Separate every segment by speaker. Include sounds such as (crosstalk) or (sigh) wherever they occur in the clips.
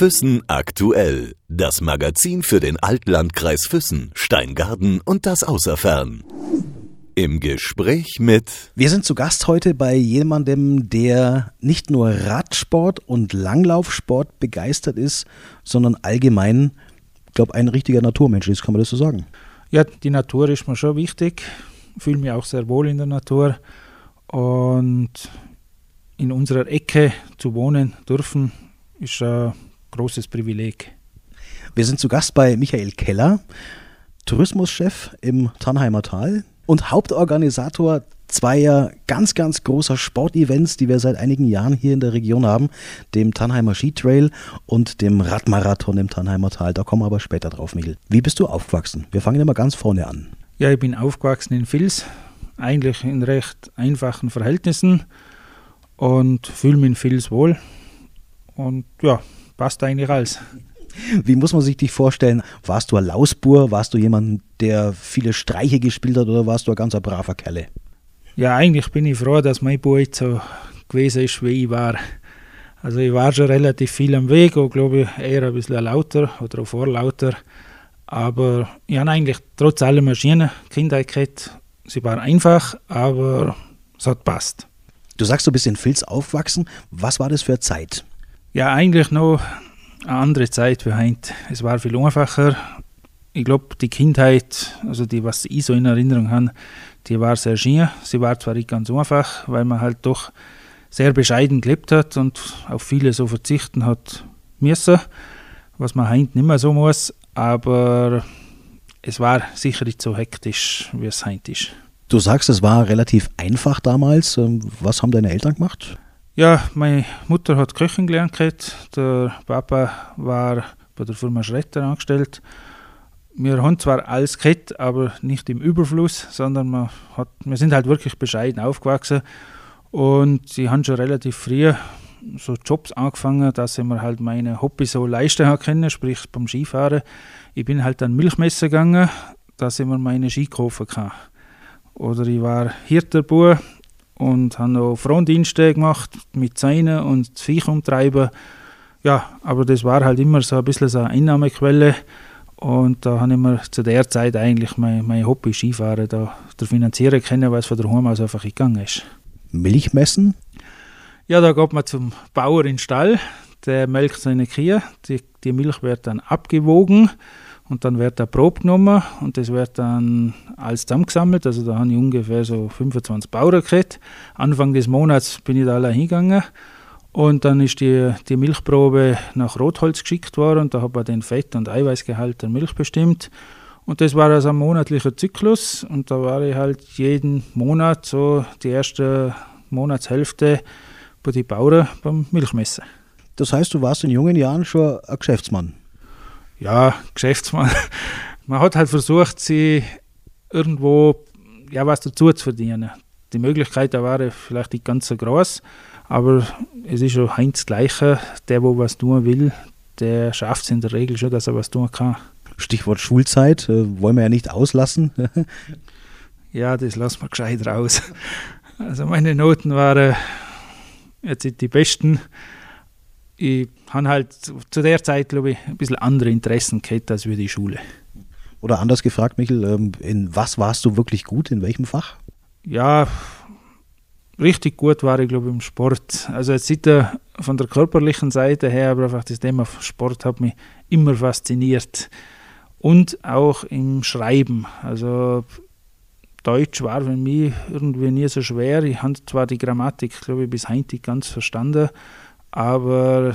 Speaker 1: Füssen aktuell. Das Magazin für den Altlandkreis Füssen, Steingarten und das Außerfern. Im Gespräch mit.
Speaker 2: Wir sind zu Gast heute bei jemandem, der nicht nur Radsport und Langlaufsport begeistert ist, sondern allgemein, ich glaube, ein richtiger Naturmensch ist, kann man das so sagen?
Speaker 3: Ja, die Natur ist mir schon wichtig. Ich fühle mich auch sehr wohl in der Natur. Und in unserer Ecke zu wohnen dürfen, ist ein großes Privileg.
Speaker 2: Wir sind zu Gast bei Michael Keller, Tourismuschef im Tannheimer Tal und Hauptorganisator zweier ganz, ganz großer Sportevents, die wir seit einigen Jahren hier in der Region haben, dem Tannheimer Skitrail und dem Radmarathon im Tannheimer Tal. Da kommen wir aber später drauf, Michael. Wie bist du aufgewachsen? Wir fangen immer ganz vorne an.
Speaker 3: Ja, ich bin aufgewachsen in Vils, eigentlich in recht einfachen Verhältnissen und fühle mich in Vils wohl. Und ja, passt eigentlich alles.
Speaker 2: Wie muss man sich dich vorstellen? Warst du ein Lausbur? Warst du jemand, der viele Streiche gespielt hat oder warst du ein ganz braver Kerle?
Speaker 3: Ja, eigentlich bin ich froh, dass mein Bub so gewesen ist, wie ich war. Also ich war schon relativ viel am Weg und glaube ich eher ein bisschen lauter oder vorlauter. Aber ich habe eigentlich trotz allem eine schöne Kindheit gehabt. Sie war einfach, aber es hat passt.
Speaker 2: Du sagst, du bist in Filz aufgewachsen. Was war das für eine Zeit?
Speaker 3: Ja, eigentlich noch eine andere Zeit wie heute. Es war viel einfacher. Ich glaube, die Kindheit, also die, was ich so in Erinnerung habe, die war sehr schön. Sie war zwar nicht ganz einfach, weil man halt doch sehr bescheiden gelebt hat und auf viele so verzichten hat müssen, was man heute nicht mehr so muss, aber es war sicher nicht so hektisch, wie es heute ist.
Speaker 2: Du sagst, es war relativ einfach damals. Ähm, was haben deine Eltern gemacht?
Speaker 3: Ja, meine Mutter hat Köchin gelernt. Der Papa war bei der Firma Schretter angestellt. Wir haben zwar alles gehabt, aber nicht im Überfluss, sondern man hat, wir sind halt wirklich bescheiden aufgewachsen. Und sie haben schon relativ früh so Jobs angefangen, dass ich mir halt meine Hobby so leisten können, sprich beim Skifahren. Ich bin halt an Milchmesser gegangen, dass ich mir meine Ski kaufen kann. Oder ich war Hirterbuhr und habe noch Frondienste gemacht mit Seinen und Viech umtreiben. Ja, aber das war halt immer so ein bisschen so eine Einnahmequelle. Und da habe ich mir zu der Zeit eigentlich mein, mein Hobby Skifahren da finanzieren können, weil es von der Home aus einfach gegangen ist.
Speaker 2: Milchmessen?
Speaker 3: Ja, da geht man zum Bauer in den Stall, der melkt seine Kühe, die, die Milch wird dann abgewogen und dann wird der Probe genommen und das wird dann alles zusammengesammelt. Also da habe ich ungefähr so 25 Bauern gehabt. Anfang des Monats bin ich da allein hingegangen und dann ist die, die Milchprobe nach Rotholz geschickt worden und da habe ich den Fett- und Eiweißgehalt der Milch bestimmt. Und das war also ein monatlicher Zyklus und da war ich halt jeden Monat so die erste Monatshälfte bei den Bauern beim Milchmessen.
Speaker 2: Das heißt, du warst in jungen Jahren schon ein Geschäftsmann?
Speaker 3: Ja, Geschäftsmann. (laughs) Man hat halt versucht, sie irgendwo ja, was dazu zu verdienen. Die Möglichkeit war vielleicht nicht ganz so groß, aber es ist schon Heinz Gleiche. Der, wo was tun will, der schafft es in der Regel schon, dass er was tun kann.
Speaker 2: Stichwort Schulzeit, äh, wollen wir ja nicht auslassen. (laughs)
Speaker 3: ja, das lassen wir gescheit raus. Also meine Noten waren jetzt nicht die besten ich habe halt zu der Zeit, glaube ich, ein bisschen andere Interessen gehabt als wie die Schule.
Speaker 2: Oder anders gefragt, Michael, ähm, in was warst du wirklich gut, in welchem Fach?
Speaker 3: Ja, richtig gut war ich, glaube ich, im Sport. Also jetzt sieht er von der körperlichen Seite her, aber einfach das Thema Sport hat mich immer fasziniert. Und auch im Schreiben. Also Deutsch war für mich irgendwie nie so schwer. Ich habe zwar die Grammatik, glaube ich, bis heute ganz verstanden, aber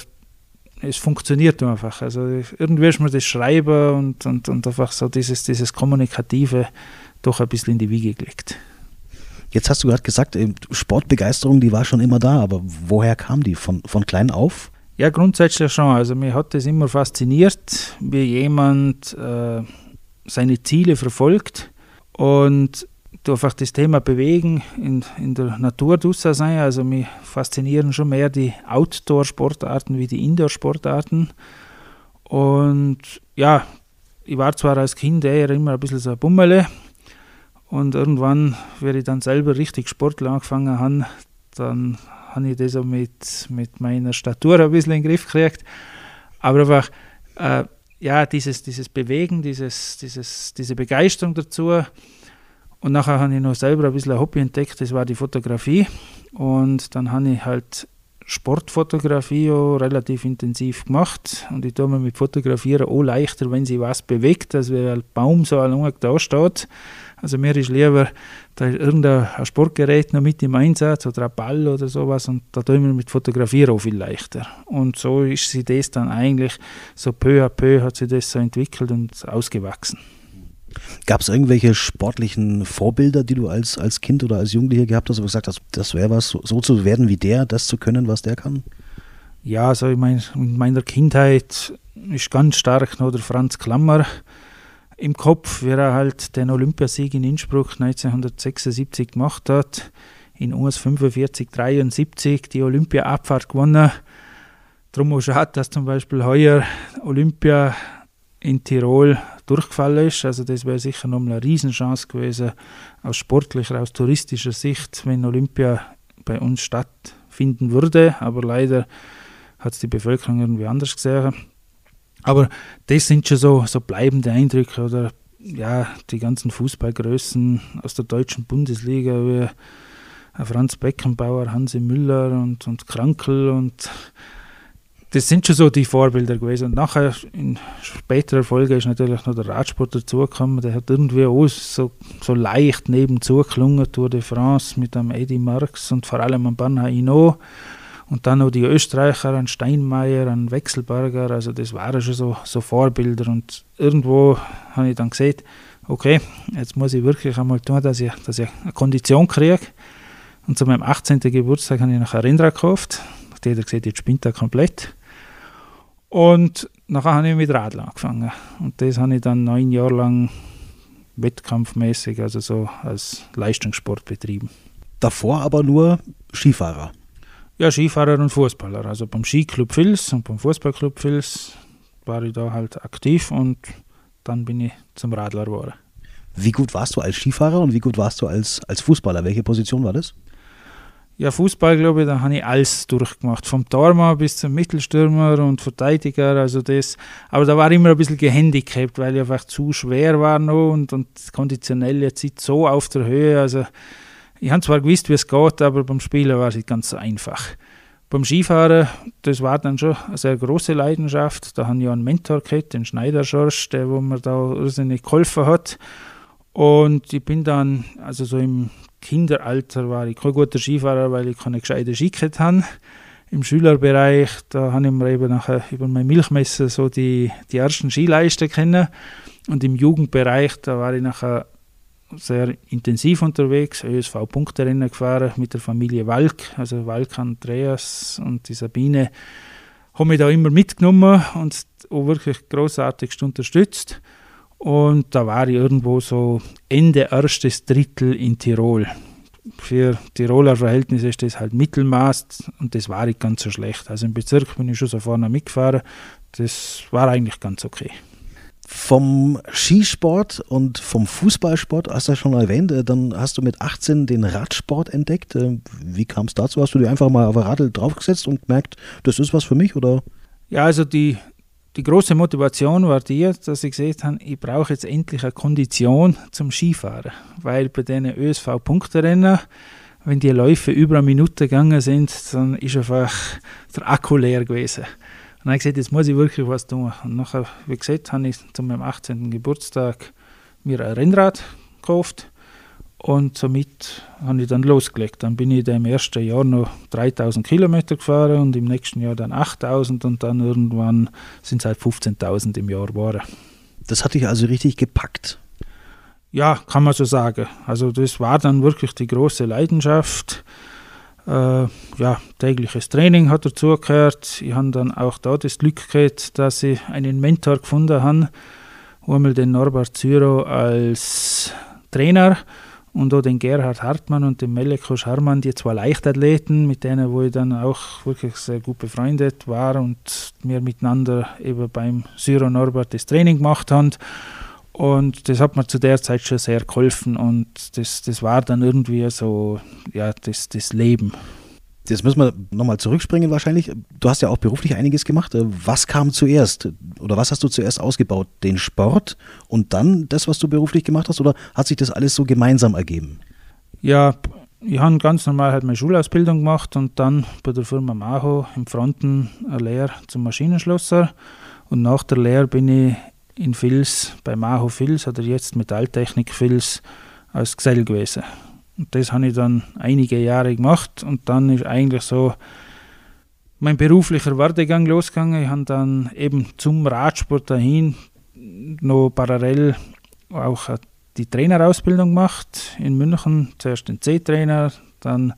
Speaker 3: es funktioniert einfach. Also irgendwie ist mir das Schreiben und, und, und einfach so dieses, dieses Kommunikative doch ein bisschen in die Wiege gelegt.
Speaker 2: Jetzt hast du gerade gesagt, Sportbegeisterung, die war schon immer da, aber woher kam die? Von, von klein auf?
Speaker 3: Ja, grundsätzlich schon. Also mir hat das immer fasziniert, wie jemand äh, seine Ziele verfolgt und einfach das Thema Bewegen in, in der Natur draußen sein. Also mich faszinieren schon mehr die Outdoor-Sportarten wie die Indoor-Sportarten. Und ja, ich war zwar als Kind eher immer ein bisschen so ein Bummele. Und irgendwann, wenn ich dann selber richtig Sportler angefangen habe, dann habe ich das auch mit, mit meiner Statur ein bisschen in den Griff gekriegt. Aber einfach, äh, ja, dieses, dieses Bewegen, dieses, dieses, diese Begeisterung dazu. Und nachher habe ich noch selber ein bisschen ein Hobby entdeckt, das war die Fotografie. Und dann habe ich halt Sportfotografie auch relativ intensiv gemacht. Und ich tue mir mit Fotografieren auch leichter, wenn sich was bewegt, als wenn ein Baum so lange da steht. Also mir ist lieber, da ist irgendein Sportgerät noch mit im Einsatz oder ein Ball oder sowas und da tun wir mit Fotografieren auch viel leichter. Und so ist sie das dann eigentlich, so peu à peu hat sich das so entwickelt und ausgewachsen.
Speaker 2: Gab es irgendwelche sportlichen Vorbilder, die du als, als Kind oder als Jugendlicher gehabt hast, wo du gesagt hast, das wäre was, so, so, zu werden wie der, das zu können, was der kann?
Speaker 3: Ja, also ich mein, in meiner Kindheit ist ganz stark noch der Franz Klammer im Kopf, wie er halt den Olympiasieg in Innsbruck 1976 gemacht hat, in US 45, 73 die Olympia-Abfahrt gewonnen. Darum auch schade, dass zum Beispiel heuer Olympia in Tirol durchgefallen ist. Also das wäre sicher nochmal eine Riesenchance gewesen, aus sportlicher, aus touristischer Sicht, wenn Olympia bei uns stattfinden würde. Aber leider hat es die Bevölkerung irgendwie anders gesehen. Aber das sind schon so, so bleibende Eindrücke oder ja, die ganzen Fußballgrößen aus der deutschen Bundesliga wie Franz Beckenbauer, Hansi Müller und, und Krankel und das sind schon so die Vorbilder gewesen. Und nachher in späterer Folge ist natürlich noch der Radsport dazugekommen. Der hat irgendwie auch so, so leicht nebenzu gelungen, Tour de France mit einem Eddie Marx und vor allem am Bernhard Hinault. Und dann noch die Österreicher, an Steinmeier, an Wechselberger, also das waren schon so, so Vorbilder. Und irgendwo habe ich dann gesehen, okay, jetzt muss ich wirklich einmal tun, dass ich, dass ich eine Kondition kriege. Und zu meinem 18. Geburtstag habe ich ein Rennrad gekauft. Hat jeder gesagt, jetzt spinnt er komplett. Und nachher habe ich mit Radl angefangen. Und das habe ich dann neun Jahre lang wettkampfmäßig, also so als Leistungssport betrieben.
Speaker 2: Davor aber nur Skifahrer?
Speaker 3: Ja, Skifahrer und Fußballer. Also beim Skiclub Vils und beim Fußballclub Vils war ich da halt aktiv und dann bin ich zum Radler geworden.
Speaker 2: Wie gut warst du als Skifahrer und wie gut warst du als, als Fußballer? Welche Position war das?
Speaker 3: Ja, Fußball, glaube ich, da habe ich alles durchgemacht. Vom Tormann bis zum Mittelstürmer und Verteidiger, also das. Aber da war ich immer ein bisschen gehandicapt, weil ich einfach zu schwer war noch und, und konditionell jetzt nicht so auf der Höhe. Also ich habe zwar gewusst, wie es geht, aber beim Spielen war es nicht ganz so einfach. Beim Skifahren, das war dann schon eine sehr große Leidenschaft. Da habe ich einen Mentor gehabt, den Schneider-Schorsch, der wo mir da irrsinnig geholfen hat. Und ich bin dann, also so im Kinderalter war ich kein guter Skifahrer, weil ich keine gescheite Skikette habe. Im Schülerbereich, da habe ich mir eben nachher über mein Milchmesser so die, die ersten Skileisten kennen. Und im Jugendbereich, da war ich nachher sehr intensiv unterwegs, ÖSV-Punkterennen gefahren mit der Familie Walk, also Walk Andreas und die Sabine haben mich da immer mitgenommen und auch wirklich großartigst unterstützt. Und da war ich irgendwo so Ende erstes Drittel in Tirol. Für Tiroler Verhältnisse ist das halt Mittelmaß und das war nicht ganz so schlecht. Also im Bezirk bin ich schon so vorne mitgefahren. Das war eigentlich ganz okay.
Speaker 2: Vom Skisport und vom Fußballsport, hast du ja schon erwähnt, äh, dann hast du mit 18 den Radsport entdeckt. Äh, wie kam es dazu? Hast du dir einfach mal auf ein Radl draufgesetzt und gemerkt, das ist was für mich? Oder?
Speaker 3: Ja, also die die große Motivation war die, dass ich gesehen habe, ich brauche jetzt endlich eine Kondition zum Skifahren. Weil bei diesen ÖSV-Punkterennen, wenn die Läufe über eine Minute gegangen sind, dann ist einfach der Akku leer gewesen. Und dann habe ich gesagt, jetzt muss ich wirklich was tun. Und nachher, wie gesagt, habe ich zu meinem 18. Geburtstag mir ein Rennrad gekauft und somit habe ich dann losgelegt. Dann bin ich im ersten Jahr noch 3000 Kilometer gefahren und im nächsten Jahr dann 8000 und dann irgendwann sind es halt 15.000 im Jahr geworden.
Speaker 2: Das hat dich also richtig gepackt.
Speaker 3: Ja, kann man so sagen. Also das war dann wirklich die große Leidenschaft. Äh, ja, tägliches Training hat dazugehört. Ich habe dann auch da das Glück gehabt, dass ich einen Mentor gefunden habe, einmal den Norbert Zyro als Trainer und auch den Gerhard Hartmann und den Meleko Scharmann, die zwei Leichtathleten, mit denen wo ich dann auch wirklich sehr gut befreundet war und wir miteinander eben beim Syro Norbert das Training gemacht haben. Und das hat mir zu der Zeit schon sehr geholfen und das, das war dann irgendwie so, ja, das, das Leben.
Speaker 2: Jetzt müssen wir nochmal zurückspringen wahrscheinlich. Du hast ja auch beruflich einiges gemacht. Was kam zuerst? Oder was hast du zuerst ausgebaut? Den Sport und dann das, was du beruflich gemacht hast? Oder hat sich das alles so gemeinsam ergeben?
Speaker 3: Ja, ich habe ganz normal halt meine Schulausbildung gemacht und dann bei der Firma Maho im Fronten eine Lehre zum Maschinenschlosser. Und nach der Lehre bin ich in Fils, bei Maho Fils oder jetzt Metalltechnik Fils, als Gesell gewesen. Und das habe ich dann einige Jahre gemacht und dann ist eigentlich so mein beruflicher Werdegang losgegangen. Ich habe dann eben zum Radsport dahin noch parallel auch die Trainerausbildung gemacht in München. Zuerst den C-Trainer, dann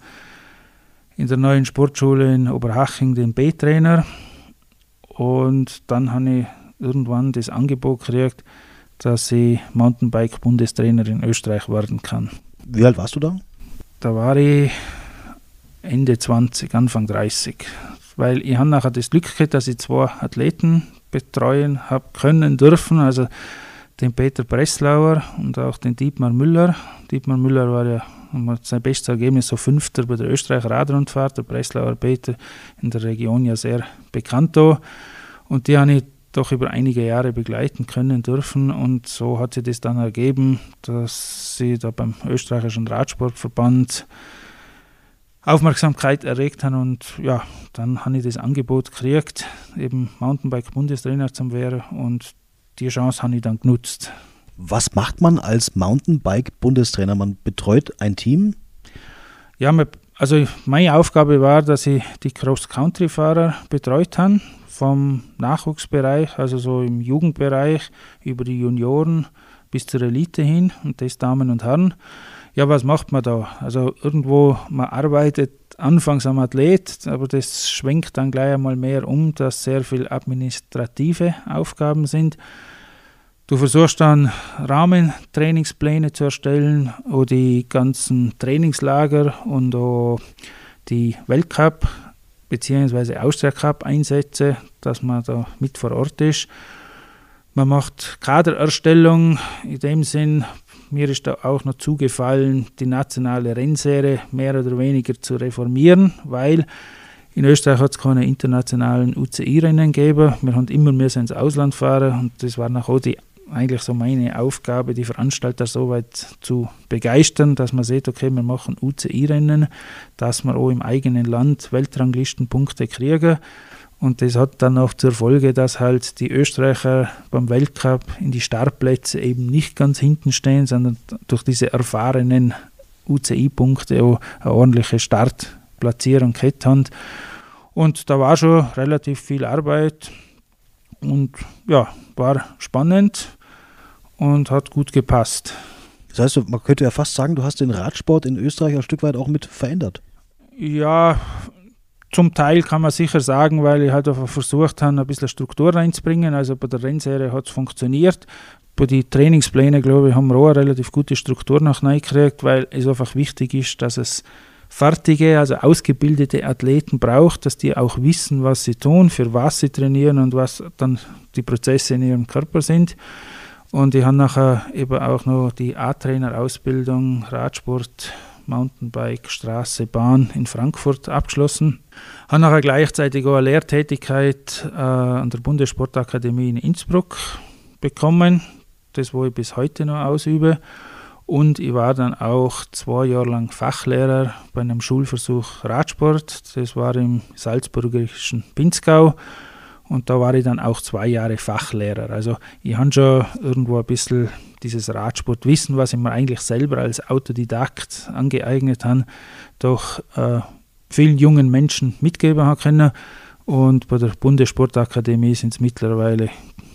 Speaker 3: in der neuen Sportschule in Oberhaching den B-Trainer. Und dann habe ich irgendwann das Angebot gekriegt, dass ich Mountainbike-Bundestrainer in Österreich werden kann.
Speaker 2: Wie alt warst du da?
Speaker 3: Da war ich Ende 20, Anfang 30. Weil ich habe nachher das Glück gehabt, dass ich zwei Athleten betreuen habe können dürfen. Also den Peter Breslauer und auch den Dietmar Müller. Dietmar Müller war ja sein bestes Ergebnis so Fünfter bei der Österreicher Radrundfahrt. Der Breslauer Peter in der Region ja sehr bekannt da. Und die habe ich doch über einige Jahre begleiten können dürfen. Und so hat sich das dann ergeben, dass sie da beim österreichischen Radsportverband Aufmerksamkeit erregt haben und ja, dann habe ich das Angebot gekriegt, eben Mountainbike-Bundestrainer zu werden und die Chance habe ich dann genutzt.
Speaker 2: Was macht man als Mountainbike-Bundestrainer? Man betreut ein Team?
Speaker 3: Ja, also meine Aufgabe war, dass ich die Cross-Country-Fahrer betreut habe vom Nachwuchsbereich, also so im Jugendbereich, über die Junioren bis zur Elite hin und das Damen und Herren. Ja, was macht man da? Also irgendwo, man arbeitet anfangs am Athlet, aber das schwenkt dann gleich einmal mehr um, dass sehr viel administrative Aufgaben sind. Du versuchst dann Rahmentrainingspläne zu erstellen oder die ganzen Trainingslager und auch die Weltcup bzw. Austria Cup Einsätze, dass man da mit vor Ort ist. Man macht Kadererstellung in dem Sinn. Mir ist da auch noch zugefallen, die nationale Rennserie mehr oder weniger zu reformieren, weil in Österreich hat es keine internationalen UCI-Rennen gegeben. Wir haben immer mehr ins Ausland fahren und das war auch die eigentlich so meine Aufgabe, die Veranstalter so weit zu begeistern, dass man sieht, okay, wir machen UCI-Rennen, dass wir auch im eigenen Land Weltranglistenpunkte kriegen. Und das hat dann auch zur Folge, dass halt die Österreicher beim Weltcup in die Startplätze eben nicht ganz hinten stehen, sondern durch diese erfahrenen UCI-Punkte auch eine ordentliche Startplatzierung gehabt haben. Und da war schon relativ viel Arbeit und ja, war spannend und hat gut gepasst.
Speaker 2: Das heißt, man könnte ja fast sagen, du hast den Radsport in Österreich ein Stück weit auch mit verändert.
Speaker 3: Ja, zum Teil kann man sicher sagen, weil ich halt einfach versucht habe, ein bisschen Struktur reinzubringen. Also bei der Rennserie hat es funktioniert. Bei den Trainingsplänen, glaube ich, haben wir auch eine relativ gute Struktur noch gekriegt, weil es einfach wichtig ist, dass es fertige, also ausgebildete Athleten braucht, dass die auch wissen, was sie tun, für was sie trainieren und was dann die Prozesse in ihrem Körper sind. Und ich habe nachher eben auch noch die A-Trainer-Ausbildung Radsport, Mountainbike, Straße, Bahn in Frankfurt abgeschlossen. Habe nachher gleichzeitig auch eine Lehrtätigkeit äh, an der Bundessportakademie in Innsbruck bekommen, das wo ich bis heute noch ausübe. Und ich war dann auch zwei Jahre lang Fachlehrer bei einem Schulversuch Radsport. Das war im salzburgischen Pinzgau. Und da war ich dann auch zwei Jahre Fachlehrer. Also ich habe schon irgendwo ein bisschen dieses Radsportwissen, was ich mir eigentlich selber als Autodidakt angeeignet habe, doch äh, vielen jungen Menschen mitgeben habe können. Und bei der Bundessportakademie sind es mittlerweile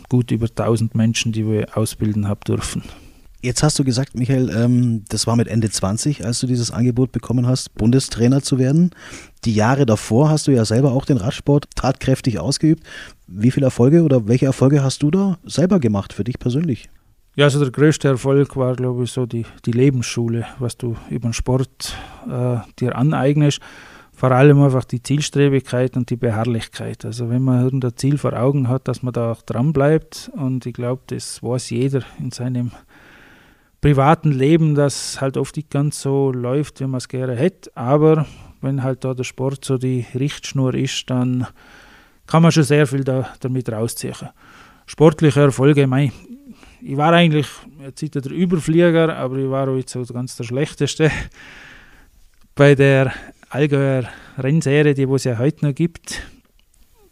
Speaker 3: gut über 1000 Menschen, die wir ausbilden haben dürfen.
Speaker 2: Jetzt hast du gesagt, Michael, ähm, das war mit Ende 20, als du dieses Angebot bekommen hast, Bundestrainer zu werden. Die Jahre davor hast du ja selber auch den Radsport tatkräftig ausgeübt. Wie viele Erfolge oder welche Erfolge hast du da selber gemacht für dich persönlich?
Speaker 3: Ja, also der größte Erfolg war, glaube ich, so die, die Lebensschule, was du über den Sport äh, dir aneignest. Vor allem einfach die Zielstrebigkeit und die Beharrlichkeit. Also wenn man irgendein Ziel vor Augen hat, dass man da auch dran bleibt. Und ich glaube, das weiß jeder in seinem privaten Leben, das halt oft nicht ganz so läuft, wie man es gerne hätte. Aber wenn halt da der Sport so die Richtschnur ist, dann kann man schon sehr viel da, damit rausziehen. Sportliche Erfolge, mein, ich war eigentlich jetzt der Überflieger, aber ich war auch jetzt so ganz der Schlechteste. (laughs) Bei der Allgäuer Rennserie, die es ja heute noch gibt,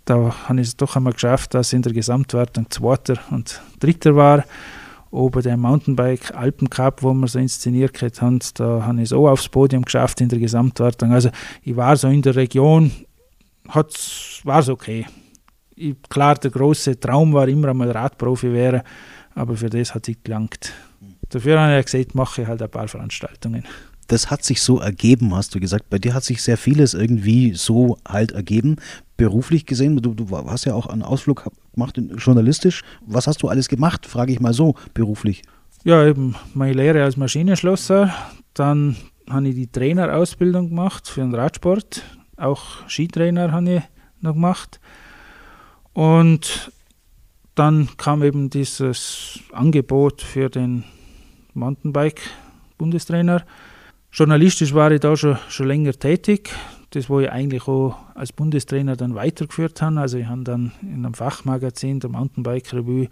Speaker 3: da habe ich es doch einmal geschafft, dass ich in der Gesamtwertung Zweiter und Dritter war. Oben der Mountainbike Alpencup, wo wir so inszeniert haben, da habe ich es auch aufs Podium geschafft in der Gesamtwertung. Also ich war so in der Region, war es okay. Ich, klar, der große Traum war immer einmal Radprofi wäre, aber für das hat es gelangt. Dafür habe ich gesagt, mache ich halt ein paar Veranstaltungen
Speaker 2: das hat sich so ergeben, hast du gesagt. Bei dir hat sich sehr vieles irgendwie so halt ergeben. Beruflich gesehen, du, du hast ja auch einen Ausflug gemacht, journalistisch. Was hast du alles gemacht, frage ich mal so, beruflich?
Speaker 3: Ja, eben meine Lehre als Maschinenschlosser. Dann habe ich die Trainerausbildung gemacht für den Radsport. Auch Skitrainer habe ich noch gemacht. Und dann kam eben dieses Angebot für den Mountainbike-Bundestrainer. Journalistisch war ich da schon, schon länger tätig. Das, wo ich eigentlich auch als Bundestrainer dann weitergeführt habe. Also ich habe dann in einem Fachmagazin, der Mountainbike Revue,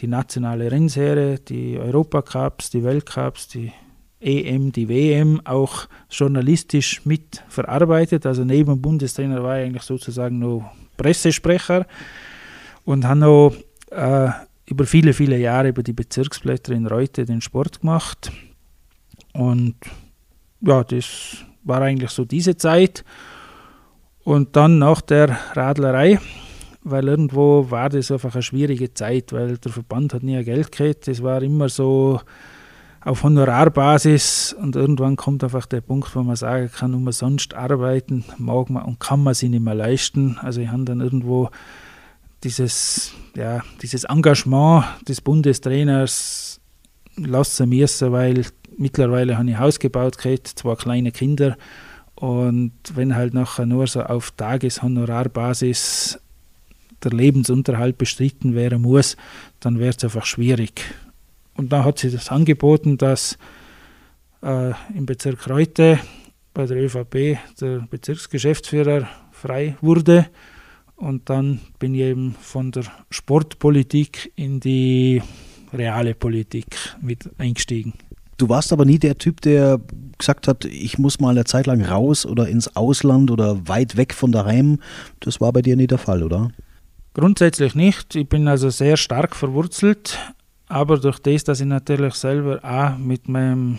Speaker 3: die nationale Rennserie, die Europacups, die Weltcups, die EM, die WM auch journalistisch mit verarbeitet. Also neben dem Bundestrainer war ich eigentlich sozusagen noch Pressesprecher und habe noch äh, über viele, viele Jahre über die Bezirksblätter in Reute den Sport gemacht. Und ja, das war eigentlich so diese Zeit. Und dann nach der Radlerei, weil irgendwo war das einfach eine schwierige Zeit, weil der Verband hat nie Geld gekriegt. Das war immer so auf Honorarbasis und irgendwann kommt einfach der Punkt, wo man sagen kann, umsonst arbeiten mag man und kann man sich nicht mehr leisten. Also ich habe dann irgendwo dieses, ja, dieses Engagement des Bundestrainers lassen müssen, weil mittlerweile habe ich Haus gebaut, gekriegt, zwei kleine Kinder. Und wenn halt nachher nur so auf Tageshonorarbasis der Lebensunterhalt bestritten werden muss, dann wird es einfach schwierig. Und da hat sich das angeboten, dass äh, im Bezirk Reute bei der ÖVP der Bezirksgeschäftsführer frei wurde. Und dann bin ich eben von der Sportpolitik in die reale Politik mit eingestiegen.
Speaker 2: Du warst aber nie der Typ, der gesagt hat, ich muss mal eine Zeit lang raus oder ins Ausland oder weit weg von daheim. Das war bei dir nie der Fall, oder?
Speaker 3: Grundsätzlich nicht. Ich bin also sehr stark verwurzelt, aber durch das, dass ich natürlich selber auch mit, meinem,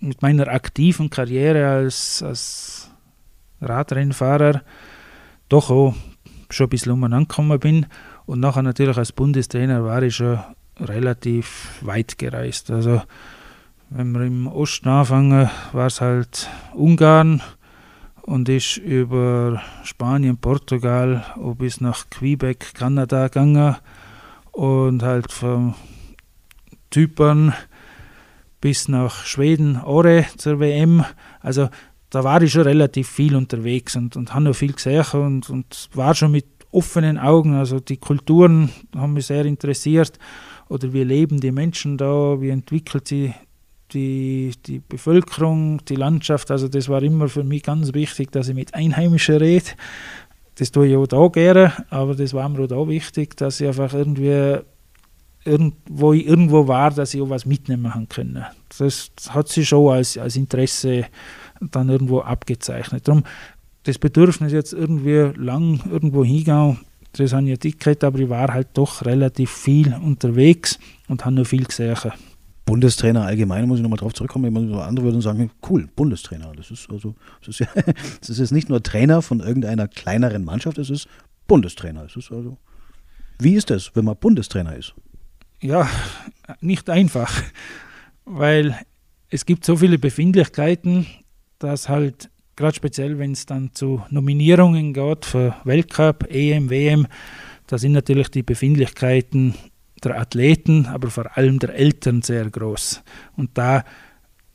Speaker 3: mit meiner aktiven Karriere als, als Radrennfahrer doch auch schon ein bisschen umeinander gekommen bin und nachher natürlich als Bundestrainer war ich schon relativ weit gereist. Also wenn wir im Osten anfangen, war es halt Ungarn und ist über Spanien, Portugal bis nach Quebec, Kanada gegangen und halt von Zypern bis nach Schweden, Ore zur WM. Also da war ich schon relativ viel unterwegs und, und habe noch viel gesehen und, und war schon mit offenen Augen. Also die Kulturen haben mich sehr interessiert. Oder wie leben die Menschen da, wie entwickelt sie die, die Bevölkerung, die Landschaft. Also das war immer für mich ganz wichtig, dass ich mit Einheimischen rede. Das tue ich auch da gerne, aber das war mir auch da wichtig, dass ich einfach irgendwie irgendwo irgendwo war, dass ich auch was mitnehmen können. Das hat sich schon als, als Interesse dann irgendwo abgezeichnet. Darum das Bedürfnis jetzt irgendwie lang irgendwo hingehen, das habe ich nicht gehabt, aber ich war halt doch relativ viel unterwegs und habe noch viel gesehen.
Speaker 2: Bundestrainer allgemein, muss ich nochmal drauf zurückkommen. Andere würden sagen, cool, Bundestrainer. Das ist also, das ist, ja, (laughs) das ist jetzt nicht nur Trainer von irgendeiner kleineren Mannschaft, es ist Bundestrainer. Es ist also, wie ist das, wenn man Bundestrainer ist?
Speaker 3: Ja, nicht einfach, weil es gibt so viele Befindlichkeiten, dass halt, gerade speziell, wenn es dann zu Nominierungen geht für Weltcup, EM, WM, da sind natürlich die Befindlichkeiten der Athleten, aber vor allem der Eltern sehr groß. Und da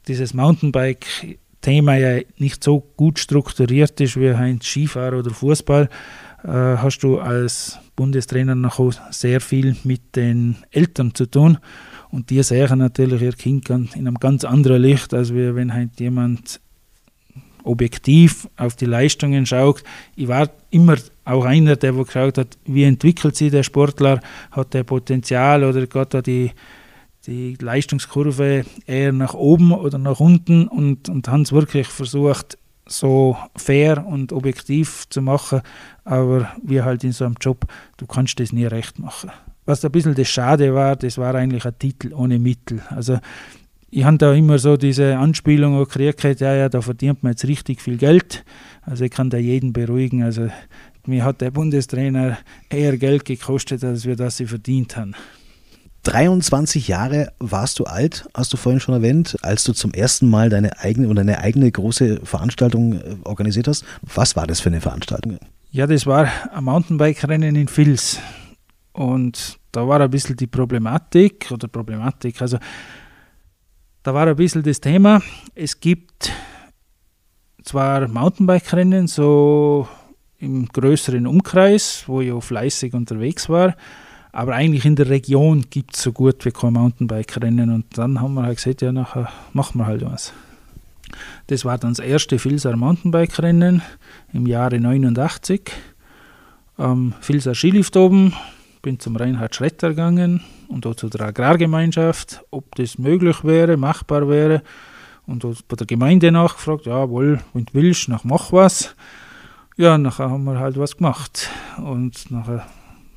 Speaker 3: dieses Mountainbike-Thema ja nicht so gut strukturiert ist wie ein Skifahrer oder Fußball, äh, hast du als Bundestrainer noch sehr viel mit den Eltern zu tun. Und die sehen natürlich ihr Kind in einem ganz anderen Licht, als wenn halt jemand objektiv auf die Leistungen schaut. Ich war immer auch einer, der geschaut hat, wie entwickelt sich der Sportler, hat der Potenzial oder geht da die, die Leistungskurve eher nach oben oder nach unten und, und haben es wirklich versucht, so fair und objektiv zu machen, aber wie halt in so einem Job, du kannst das nie recht machen. Was ein bisschen das Schade war, das war eigentlich ein Titel ohne Mittel. Also ich habe da immer so diese Anspielung gekriegt, ja, ja, da verdient man jetzt richtig viel Geld. Also ich kann da jeden beruhigen. Also mir hat der Bundestrainer eher Geld gekostet, als wir das sie verdient haben.
Speaker 2: 23 Jahre warst du alt, hast du vorhin schon erwähnt, als du zum ersten Mal deine eigene oder eine eigene große Veranstaltung äh, organisiert hast. Was war das für eine Veranstaltung?
Speaker 3: Ja, das war ein Mountainbike-Rennen in Vils. Und da war ein bisschen die Problematik oder Problematik, also da war ein bisschen das Thema, es gibt zwar Mountainbike-Rennen, so im größeren Umkreis, wo ich auch fleißig unterwegs war, aber eigentlich in der Region gibt es so gut wie kein Mountainbike-Rennen. Und dann haben wir halt gesagt, ja, nachher machen wir halt was. Das war dann das erste Filser Mountainbike-Rennen im Jahre 89. Am Filser Skilift oben bin zum Reinhard Schretter gegangen und auch zu der Agrargemeinschaft, ob das möglich wäre, machbar wäre. Und bei der Gemeinde nachgefragt, ja, wohl, wenn du willst, nach mach was. Ja, nachher haben wir halt was gemacht. Und nachher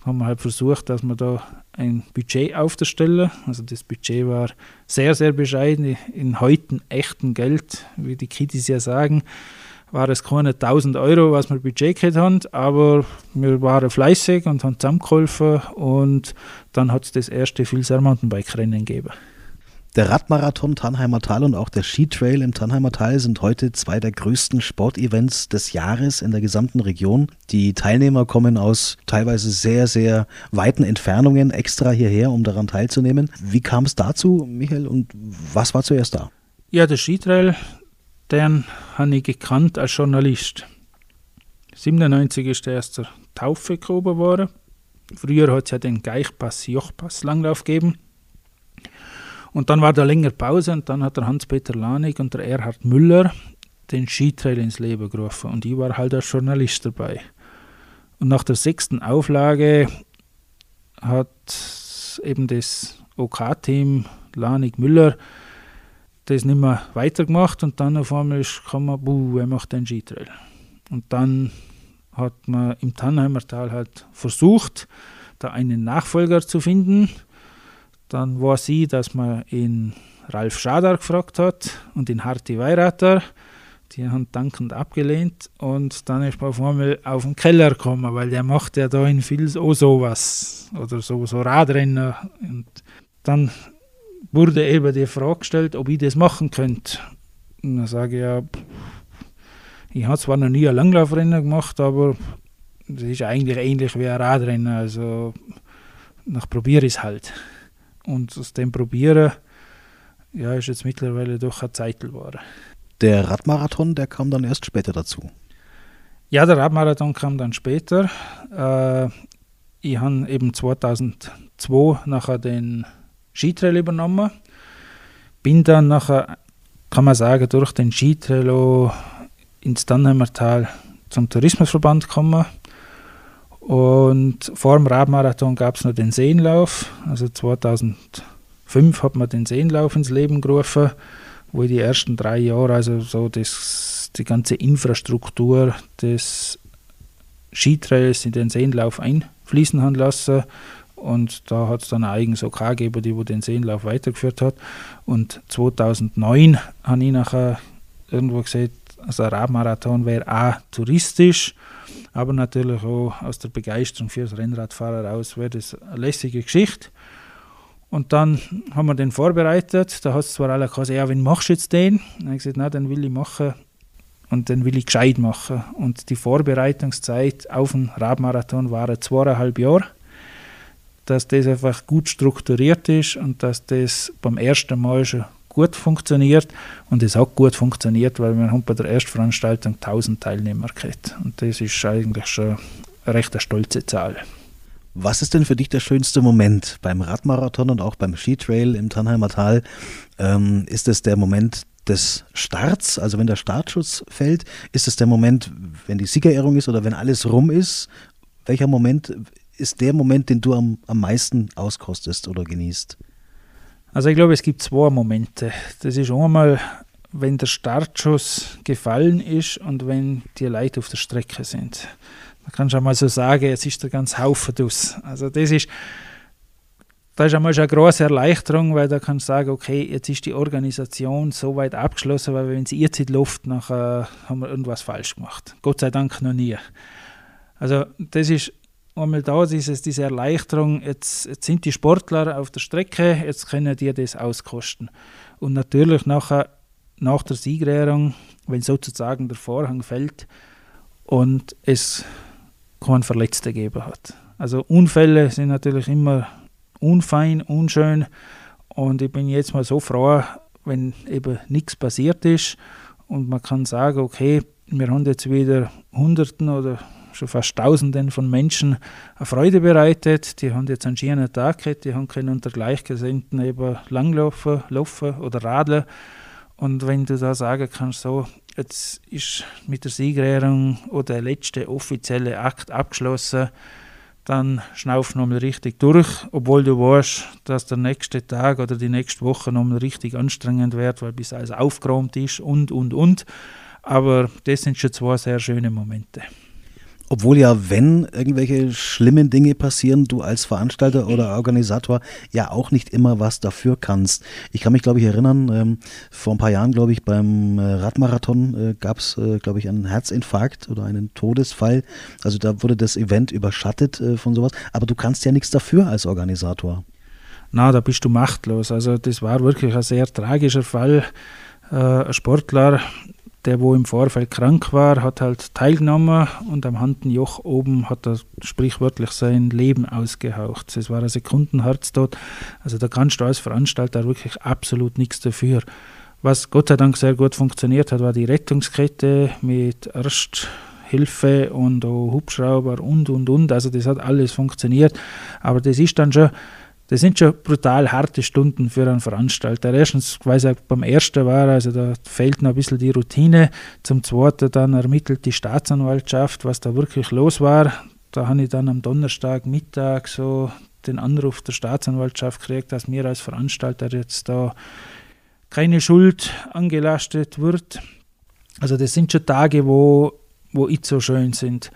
Speaker 3: haben wir halt versucht, dass wir da ein Budget aufzustellen. Also das Budget war sehr, sehr bescheiden. In heute echten Geld, wie die Kiddies ja sagen, war es keine 1000 Euro, was wir Budget gehabt haben, aber wir waren fleißig und haben zusammengeholfen und dann hat es das erste Filser Mountainbike-Rennen gegeben.
Speaker 2: Der Radmarathon Tannheimer Tal und auch der Skitrail im Tannheimer Tal sind heute zwei der größten Sportevents des Jahres in der gesamten Region. Die Teilnehmer kommen aus teilweise sehr, sehr weiten Entfernungen extra hierher, um daran teilzunehmen. Wie kam es dazu, Michael, und was war zuerst da?
Speaker 3: Ja, der Skitrail, den habe ich gekannt als Journalist. 97 ist der erste Taufe gehoben worden. Früher hat es ja den Geichpass, Jochpass Langlauf gegeben. Und dann war da länger Pause und dann hat der Hans-Peter Lanig und der Erhard Müller den Skitrail ins Leben gerufen und ich war halt als Journalist dabei. Und nach der sechsten Auflage hat eben das OK-Team Lanig Müller das nicht mehr weitergemacht und dann auf einmal ist gekommen, buh, wer macht den Skitrail? Und dann hat man im Tannheimer Tal halt versucht, da einen Nachfolger zu finden. Dann war sie, dass man in Ralf Schadar gefragt hat und in Harti Weirater. Die haben dankend abgelehnt und dann ist man auf einmal auf den Keller gekommen, weil der macht ja da in Vils auch sowas oder so, so Radrennen. Und dann wurde eben die Frage gestellt, ob ich das machen könnte. Und dann sage ich ja, ich habe zwar noch nie ein Langlaufrennen gemacht, aber das ist eigentlich ähnlich wie ein Radrennen. Also nach probiere ich es halt. Und aus dem Probieren ja, ist jetzt mittlerweile doch eine geworden.
Speaker 2: Der Radmarathon, der kam dann erst später dazu.
Speaker 3: Ja, der Radmarathon kam dann später. Äh, ich habe eben 2002 nachher den Skitrail übernommen. Bin dann nachher, kann man sagen, durch den Skitrail ins Dannheimer Tal zum Tourismusverband gekommen. Und vor dem Radmarathon gab es noch den Seenlauf. Also 2005 hat man den Seenlauf ins Leben gerufen, wo ich die ersten drei Jahre also so das, die ganze Infrastruktur des Skitrails in den Seenlauf einfließen haben lassen und da hat es dann ein eigenes OK gegeben, die den Seenlauf weitergeführt hat. Und 2009 habe ich nachher irgendwo gesagt, also ein Radmarathon wäre auch touristisch, aber natürlich auch aus der Begeisterung für das Rennradfahrer aus wäre das eine lässige Geschichte. Und dann haben wir den vorbereitet. Da hat es zwar alle gesagt, ja, wenn machst du jetzt den? Dann habe ich gesagt, na, den will ich machen und den will ich gescheit machen. Und die Vorbereitungszeit auf den Radmarathon war zweieinhalb Jahre dass das einfach gut strukturiert ist und dass das beim ersten Mal schon gut funktioniert. Und es hat gut funktioniert, weil wir haben bei der ersten Veranstaltung 1000 Teilnehmer gehabt. Und das ist eigentlich schon eine recht stolze Zahl.
Speaker 2: Was ist denn für dich der schönste Moment beim Radmarathon und auch beim Skitrail im Tannheimer Tal? Ähm, ist es der Moment, des Starts, also wenn der Startschuss fällt, ist es der Moment, wenn die Siegerehrung ist oder wenn alles rum ist? Welcher Moment ist der Moment, den du am, am meisten auskostest oder genießt?
Speaker 3: Also ich glaube, es gibt zwei Momente. Das ist einmal, wenn der Startschuss gefallen ist und wenn die Leute auf der Strecke sind. Da kannst du einmal so sagen, jetzt ist der ganze Haufen aus. Also das ist, das ist einmal schon eine große Erleichterung, weil da kannst du sagen, okay, jetzt ist die Organisation so weit abgeschlossen, weil wenn sie jetzt in die Luft, nachher haben wir irgendwas falsch gemacht. Gott sei Dank noch nie. Also das ist einmal da, dieses, diese Erleichterung, jetzt, jetzt sind die Sportler auf der Strecke, jetzt können die das auskosten. Und natürlich nachher, nach der Siegerehrung, wenn sozusagen der Vorhang fällt und es keinen Verletzten gegeben hat. Also Unfälle sind natürlich immer unfein, unschön. Und ich bin jetzt mal so froh, wenn eben nichts passiert ist und man kann sagen, okay, wir haben jetzt wieder Hunderten oder schon fast Tausenden von Menschen eine Freude bereitet. Die haben jetzt einen schönen Tag gehabt, die haben können unter Gleichgesinnten eben langlaufen, laufen oder radeln. Und wenn du da sagen kannst, so, jetzt ist mit der Siegerehrung oder der letzte offizielle Akt abgeschlossen, dann schnauf nochmal richtig durch, obwohl du weißt, dass der nächste Tag oder die nächste Woche nochmal richtig anstrengend wird, weil bis alles aufgeräumt ist und, und, und. Aber das sind schon zwei sehr schöne Momente.
Speaker 2: Obwohl ja, wenn irgendwelche schlimmen Dinge passieren, du als Veranstalter oder Organisator ja auch nicht immer was dafür kannst. Ich kann mich, glaube ich, erinnern, ähm, vor ein paar Jahren, glaube ich, beim äh, Radmarathon äh, gab es, äh, glaube ich, einen Herzinfarkt oder einen Todesfall. Also da wurde das Event überschattet äh, von sowas. Aber du kannst ja nichts dafür als Organisator.
Speaker 3: Na, da bist du machtlos. Also das war wirklich ein sehr tragischer Fall. Äh, ein Sportler der, wo im Vorfeld krank war, hat halt teilgenommen und am Handenjoch oben hat er sprichwörtlich sein Leben ausgehaucht. Es war ein Sekundenherztod. Also da kannst du als Veranstalter wirklich absolut nichts dafür. Was Gott sei Dank sehr gut funktioniert hat, war die Rettungskette mit Ersthilfe und Hubschrauber und und und. Also das hat alles funktioniert. Aber das ist dann schon das sind schon brutal harte Stunden für einen Veranstalter. Erstens, weil es beim ersten war, also da fehlt noch ein bisschen die Routine. Zum zweiten dann ermittelt die Staatsanwaltschaft, was da wirklich los war. Da habe ich dann am Donnerstag Mittag so den Anruf der Staatsanwaltschaft gekriegt, dass mir als Veranstalter jetzt da keine Schuld angelastet wird. Also das sind schon Tage, wo, wo nicht so schön sind.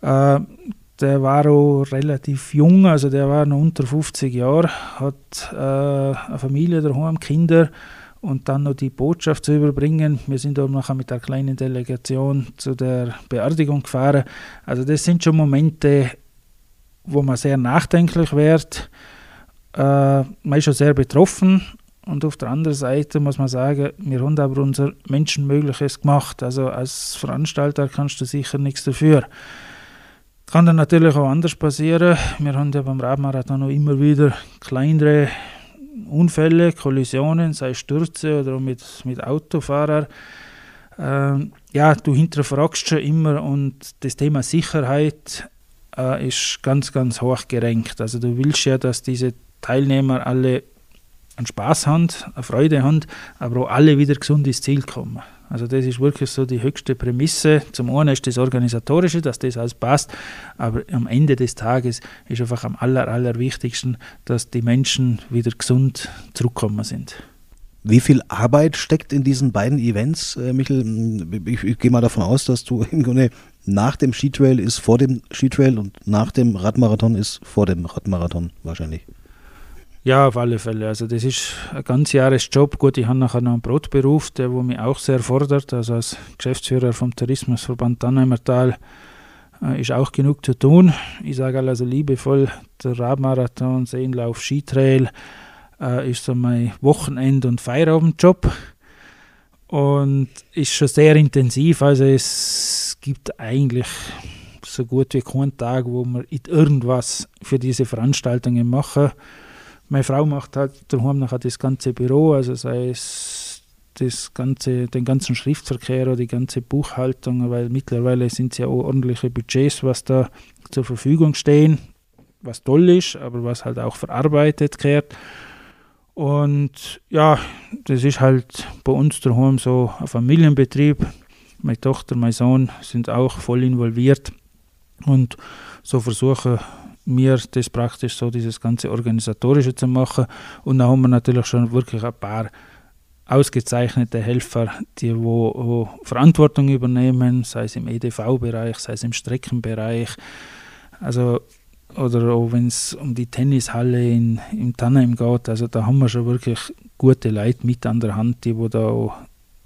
Speaker 3: Äh, der war auch relativ jung, also der war noch unter 50 Jahre, hat äh, eine Familie daheim, Kinder und dann noch die Botschaft zu überbringen. Wir sind auch nachher mit der kleinen Delegation zu der Beerdigung gefahren. Also das sind schon Momente, wo man sehr nachdenklich wird. Äh, man ist schon sehr betroffen und auf der anderen Seite muss man sagen, wir haben aber unser Menschenmögliches gemacht. Also als Veranstalter kannst du sicher nichts dafür. Kann dann natürlich auch anders passieren. Wir haben ja beim Radmarathon auch immer wieder kleinere Unfälle, Kollisionen, sei Stürze oder mit, mit Autofahrern. Ähm, ja, du hinterfragst schon immer und das Thema Sicherheit äh, ist ganz, ganz hoch gerenkt. Also du willst ja, dass diese Teilnehmer alle einen Spaß haben, eine Freude haben, aber auch alle wieder gesund ins Ziel kommen. Also das ist wirklich so die höchste Prämisse. Zum einen ist das Organisatorische, dass das alles passt, aber am Ende des Tages ist einfach am aller, allerwichtigsten, dass die Menschen wieder gesund zurückkommen sind.
Speaker 2: Wie viel Arbeit steckt in diesen beiden Events, äh, Michel? Ich, ich, gehe mal davon aus, dass du im Grunde nach dem Skitrail ist vor dem Skitrail und nach dem Radmarathon ist vor dem Radmarathon wahrscheinlich.
Speaker 3: Ja, auf alle Fälle. Also das ist ein ganz Jahresjob. Gut, ich habe nachher noch einen Brotberuf, der wo mich auch sehr fordert. Also als Geschäftsführer vom Tourismusverband Dannheimertal äh, ist auch genug zu tun. Ich sage also liebevoll, der Radmarathon, Seenlauf, Skitrail äh, ist so mein Wochenend- und Feierabendjob und ist schon sehr intensiv. Also es gibt eigentlich so gut wie keinen Tag, wo man irgendwas für diese Veranstaltungen machen meine Frau macht halt daheim nachher das ganze Büro, also sei es das ganze, den ganzen Schriftverkehr oder die ganze Buchhaltung, weil mittlerweile sind es ja auch ordentliche Budgets, was da zur Verfügung stehen, was toll ist, aber was halt auch verarbeitet gehört. Und ja, das ist halt bei uns daheim so ein Familienbetrieb. Meine Tochter, mein Sohn sind auch voll involviert. Und so versuchen wir das praktisch so, dieses ganze Organisatorische zu machen. Und dann haben wir natürlich schon wirklich ein paar ausgezeichnete Helfer, die wo, wo Verantwortung übernehmen, sei es im EDV-Bereich, sei es im Streckenbereich. Also oder auch wenn es um die Tennishalle in, in Tannheim geht, also da haben wir schon wirklich gute Leute mit an der Hand, die wo da auch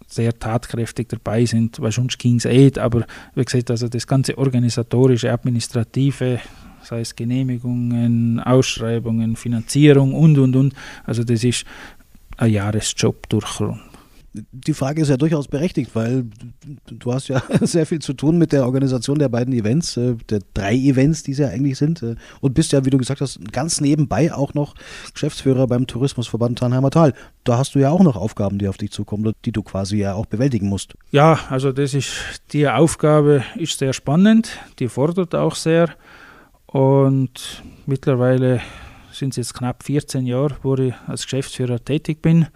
Speaker 3: sehr tatkräftig dabei sind, weil sonst ging es eh, aber wie gesagt, also das ganze organisatorische, administrative, sei es Genehmigungen, Ausschreibungen, Finanzierung und und und, also das ist ein Jahresjob durchgrund
Speaker 2: die Frage ist ja durchaus berechtigt, weil du hast ja (laughs) sehr viel zu tun mit der Organisation der beiden Events, äh, der drei Events, die es ja eigentlich sind, äh, und bist ja, wie du gesagt hast, ganz nebenbei auch noch Geschäftsführer beim Tourismusverband Tannheimer Tal. Da hast du ja auch noch Aufgaben, die auf dich zukommen, die du quasi ja auch bewältigen musst.
Speaker 3: Ja, also das ist die Aufgabe ist sehr spannend, die fordert auch sehr und mittlerweile sind es jetzt knapp 14 Jahre, wo ich als Geschäftsführer tätig bin.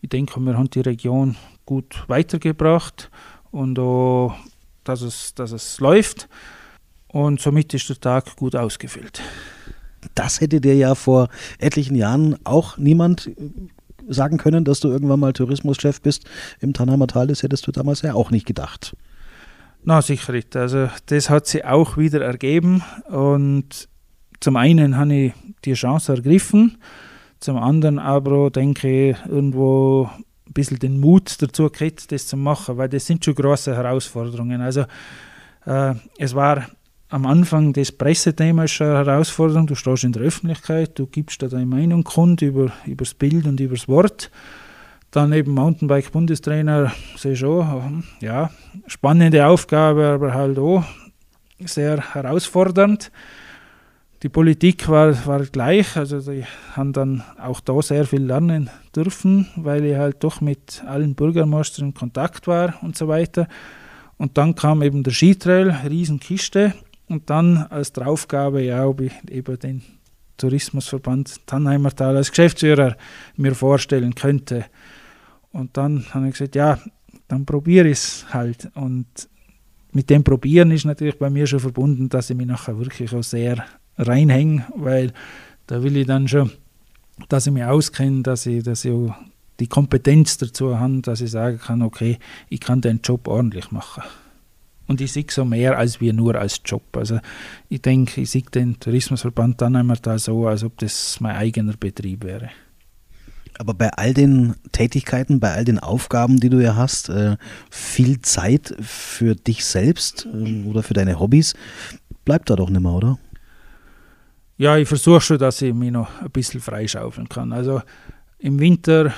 Speaker 3: Ich denke, wir haben die Region gut weitergebracht und auch, dass es, dass es läuft. Und somit ist der Tag gut ausgefüllt.
Speaker 2: Das hätte dir ja vor etlichen Jahren auch niemand sagen können, dass du irgendwann mal Tourismuschef bist im Tannheimer Tal. Das hättest du damals ja auch nicht gedacht.
Speaker 3: Na, sicher nicht. Also, das hat sich auch wieder ergeben. Und zum einen habe ich die Chance ergriffen zum anderen aber denke ich, irgendwo ein bisschen den Mut dazu gekriegt, das zu machen, weil das sind schon große Herausforderungen. Also äh, es war am Anfang das Pressethema ist eine Herausforderung. Du stehst in der Öffentlichkeit, du gibst da deine Meinung kund über, über das Bild und über das Wort. Dann eben Mountainbike-Bundestrainer, sehe schon, ja, spannende Aufgabe, aber halt auch sehr herausfordernd. Die Politik war, war gleich, also die haben dann auch da sehr viel lernen dürfen, weil ich halt doch mit allen Bürgermeistern in Kontakt war und so weiter. Und dann kam eben der Skitrail, Riesenkiste, und dann als Draufgabe, ja, ob ich eben den Tourismusverband Tannheimer Tal als Geschäftsführer mir vorstellen könnte. Und dann habe ich gesagt, ja, dann probiere ich es halt. Und mit dem Probieren ist natürlich bei mir schon verbunden, dass ich mich nachher wirklich auch sehr reinhängen, weil da will ich dann schon, dass ich mich auskenne, dass ich, dass ich auch die Kompetenz dazu habe, dass ich sagen kann, okay, ich kann den Job ordentlich machen. Und ich sehe so mehr als wir nur als Job. Also ich denke, ich sehe den Tourismusverband dann einmal da so, als ob das mein eigener Betrieb wäre.
Speaker 2: Aber bei all den Tätigkeiten, bei all den Aufgaben, die du ja hast, äh, viel Zeit für dich selbst äh, oder für deine Hobbys, bleibt da doch nicht mehr, oder?
Speaker 3: ja, ich versuche schon, dass ich mich noch ein bisschen freischaufeln kann. Also im Winter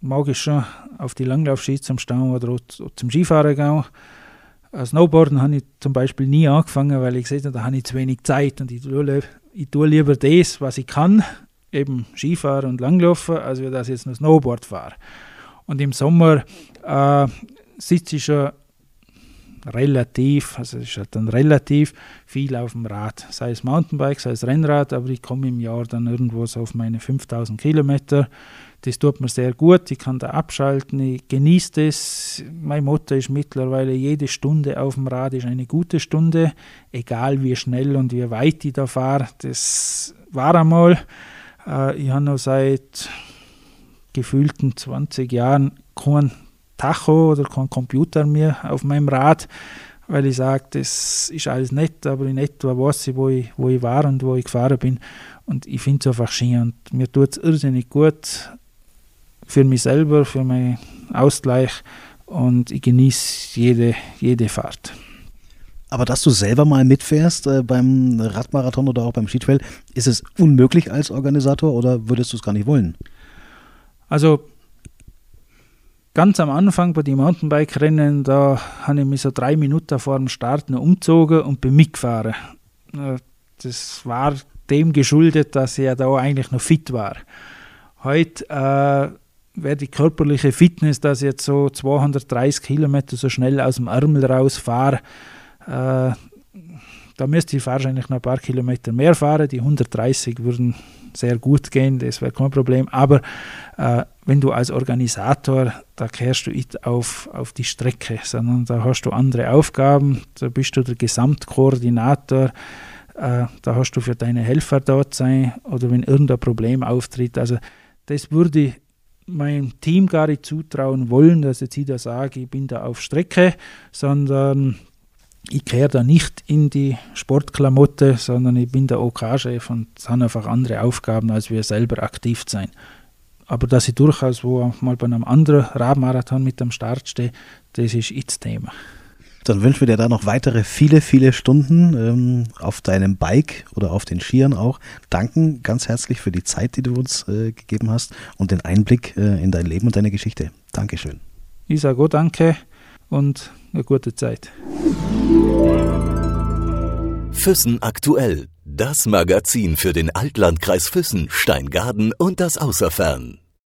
Speaker 3: mag ich schon auf die Langlaufski zum Stau oder zum Skifahren gehen. Snowboarden habe ich zum Beispiel nie angefangen, weil ich habe, da habe ich zu wenig Zeit und ich tue lieber das, was ich kann, eben Skifahren und Langlaufen, als dass ich jetzt noch Snowboard fahre. Und im Sommer äh, sitze ich schon relativ, also es ist halt dann relativ viel auf dem Rad, sei es Mountainbike, sei es Rennrad, aber ich komme im Jahr dann irgendwo so auf meine 5000 Kilometer. Das tut mir sehr gut, ich kann da abschalten, ich genieße das. Mein Motto ist mittlerweile, jede Stunde auf dem Rad ist eine gute Stunde, egal wie schnell und wie weit ich da fahre. Das war einmal. Äh, ich habe noch seit gefühlten 20 Jahren keinen Tacho oder kein Computer mehr auf meinem Rad, weil ich sage, das ist alles nett, aber in etwa weiß ich, wo ich, wo ich war und wo ich gefahren bin. Und ich finde es einfach schön und mir tut es irrsinnig gut für mich selber, für meinen Ausgleich und ich genieße jede, jede Fahrt.
Speaker 2: Aber dass du selber mal mitfährst äh, beim Radmarathon oder auch beim Skitrail, ist es unmöglich als Organisator oder würdest du es gar nicht wollen?
Speaker 3: Also ganz am Anfang bei den Mountainbike-Rennen, da habe ich mich so drei Minuten vor dem Start noch umgezogen und bin mitgefahren. Das war dem geschuldet, dass ich ja da eigentlich noch fit war. Heute äh, wäre die körperliche Fitness, dass ich jetzt so 230 Kilometer so schnell aus dem Ärmel rausfahre. Äh, da müsste ich wahrscheinlich noch ein paar Kilometer mehr fahren. Die 130 würden sehr gut gehen, das wäre kein Problem. Aber äh, wenn du als Organisator, da kehrst du nicht auf, auf die Strecke, sondern da hast du andere Aufgaben, da bist du der Gesamtkoordinator, äh, da hast du für deine Helfer dort sein oder wenn irgendein Problem auftritt. Also das würde meinem Team gar nicht zutrauen wollen, dass jetzt ich da sage, ich bin da auf Strecke, sondern ich kehre da nicht in die Sportklamotte, sondern ich bin der OK-Chef und habe einfach andere Aufgaben, als wir selber aktiv sein. Aber dass ich durchaus wo mal bei einem anderen Radmarathon mit am Start stehe, das ist jetzt Thema.
Speaker 2: Dann wünschen wir dir da noch weitere viele, viele Stunden ähm, auf deinem Bike oder auf den Skiern auch. Danken ganz herzlich für die Zeit, die du uns äh, gegeben hast und den Einblick äh, in dein Leben und deine Geschichte. Dankeschön.
Speaker 3: Ich sage auch danke und eine gute Zeit.
Speaker 1: Füssen aktuell. Das Magazin für den Altlandkreis Füssen, Steingaden und das Außerfern.